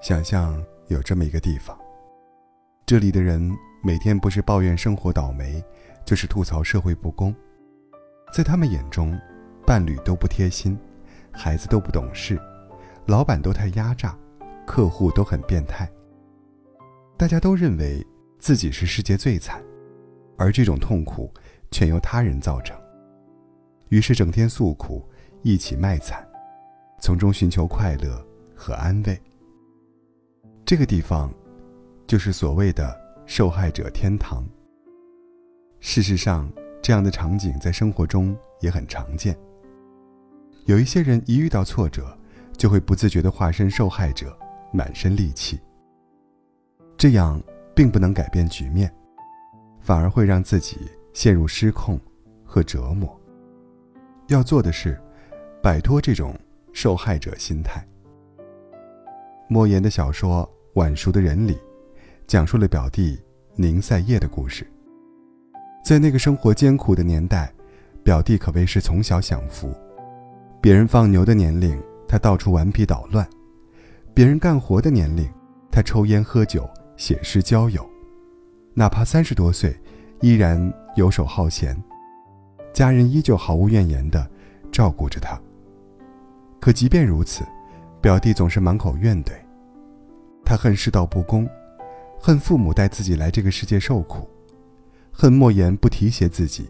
想象有这么一个地方，这里的人每天不是抱怨生活倒霉，就是吐槽社会不公。在他们眼中，伴侣都不贴心，孩子都不懂事，老板都太压榨，客户都很变态。大家都认为自己是世界最惨，而这种痛苦全由他人造成。于是整天诉苦，一起卖惨，从中寻求快乐和安慰。这个地方，就是所谓的受害者天堂。事实上，这样的场景在生活中也很常见。有一些人一遇到挫折，就会不自觉地化身受害者，满身戾气。这样并不能改变局面，反而会让自己陷入失控和折磨。要做的是，摆脱这种受害者心态。莫言的小说。晚熟的人里，讲述了表弟宁赛叶的故事。在那个生活艰苦的年代，表弟可谓是从小享福。别人放牛的年龄，他到处顽皮捣乱；别人干活的年龄，他抽烟喝酒、写诗交友。哪怕三十多岁，依然游手好闲，家人依旧毫无怨言地照顾着他。可即便如此，表弟总是满口怨怼。他恨世道不公，恨父母带自己来这个世界受苦，恨莫言不提携自己，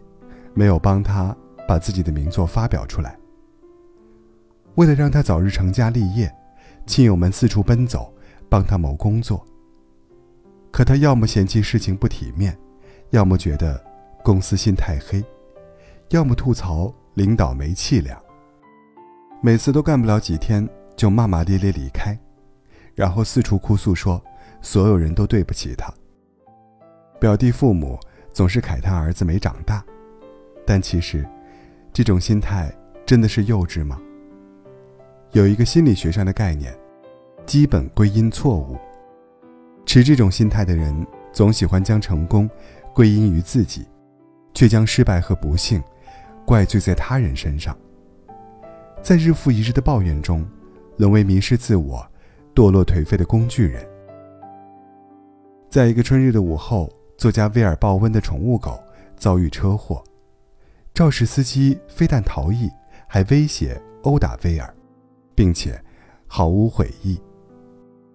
没有帮他把自己的名作发表出来。为了让他早日成家立业，亲友们四处奔走，帮他谋工作。可他要么嫌弃事情不体面，要么觉得公司心太黑，要么吐槽领导没气量。每次都干不了几天，就骂骂咧咧离开。然后四处哭诉说，所有人都对不起他。表弟父母总是慨叹儿子没长大，但其实，这种心态真的是幼稚吗？有一个心理学上的概念，基本归因错误。持这种心态的人，总喜欢将成功归因于自己，却将失败和不幸怪罪在他人身上，在日复一日的抱怨中，沦为迷失自我。堕落颓废的工具人。在一个春日的午后，作家威尔鲍温的宠物狗遭遇车祸，肇事司机非但逃逸，还威胁殴打威尔，并且毫无悔意。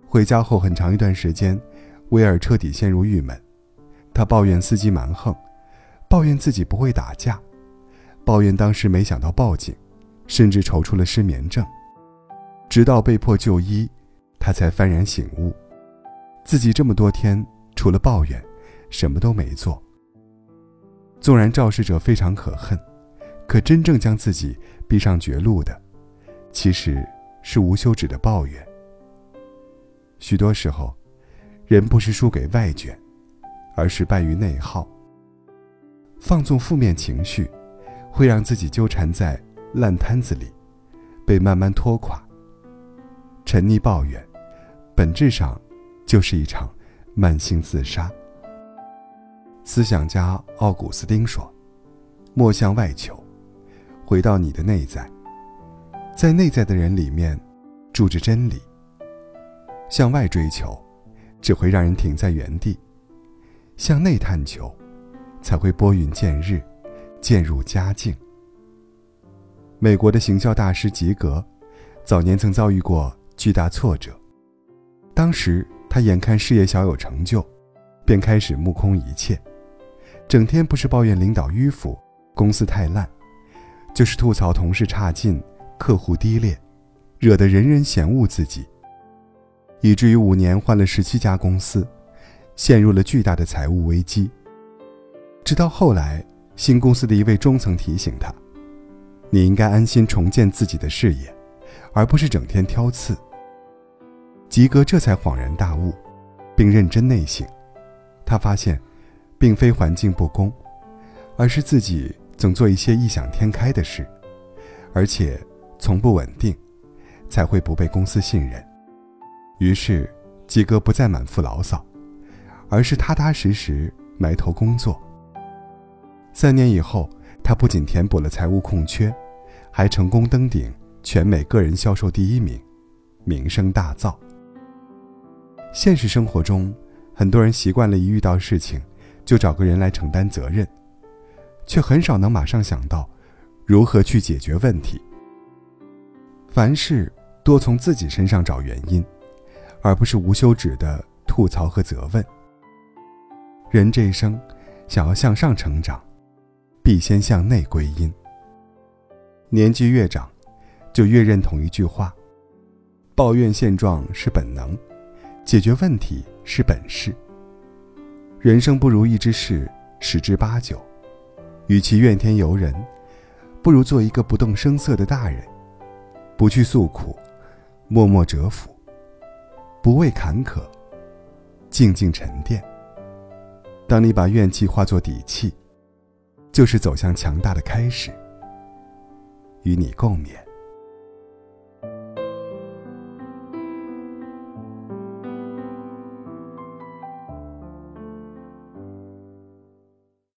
回家后很长一段时间，威尔彻底陷入郁闷，他抱怨司机蛮横，抱怨自己不会打架，抱怨当时没想到报警，甚至愁出了失眠症，直到被迫就医。他才幡然醒悟，自己这么多天除了抱怨，什么都没做。纵然肇事者非常可恨，可真正将自己逼上绝路的，其实是无休止的抱怨。许多时候，人不是输给外卷，而是败于内耗。放纵负面情绪，会让自己纠缠在烂摊子里，被慢慢拖垮。沉溺抱怨。本质上，就是一场慢性自杀。思想家奥古斯丁说：“莫向外求，回到你的内在。在内在的人里面，住着真理。向外追求，只会让人停在原地；向内探求，才会拨云见日，渐入佳境。”美国的行销大师吉格，早年曾遭遇过巨大挫折。当时他眼看事业小有成就，便开始目空一切，整天不是抱怨领导迂腐、公司太烂，就是吐槽同事差劲、客户低劣，惹得人人嫌恶自己，以至于五年换了十七家公司，陷入了巨大的财务危机。直到后来，新公司的一位中层提醒他：“你应该安心重建自己的事业，而不是整天挑刺。”吉格这才恍然大悟，并认真内省。他发现，并非环境不公，而是自己总做一些异想天开的事，而且从不稳定，才会不被公司信任。于是，吉格不再满腹牢骚，而是踏踏实实埋头工作。三年以后，他不仅填补了财务空缺，还成功登顶全美个人销售第一名，名声大噪。现实生活中，很多人习惯了一遇到事情，就找个人来承担责任，却很少能马上想到如何去解决问题。凡事多从自己身上找原因，而不是无休止的吐槽和责问。人这一生，想要向上成长，必先向内归因。年纪越长，就越认同一句话：抱怨现状是本能，解决问题是本事。人生不如意之事十之八九，与其怨天尤人，不如做一个不动声色的大人。不去诉苦，默默蛰伏；不畏坎坷，静静沉淀。当你把怨气化作底气，就是走向强大的开始。与你共勉。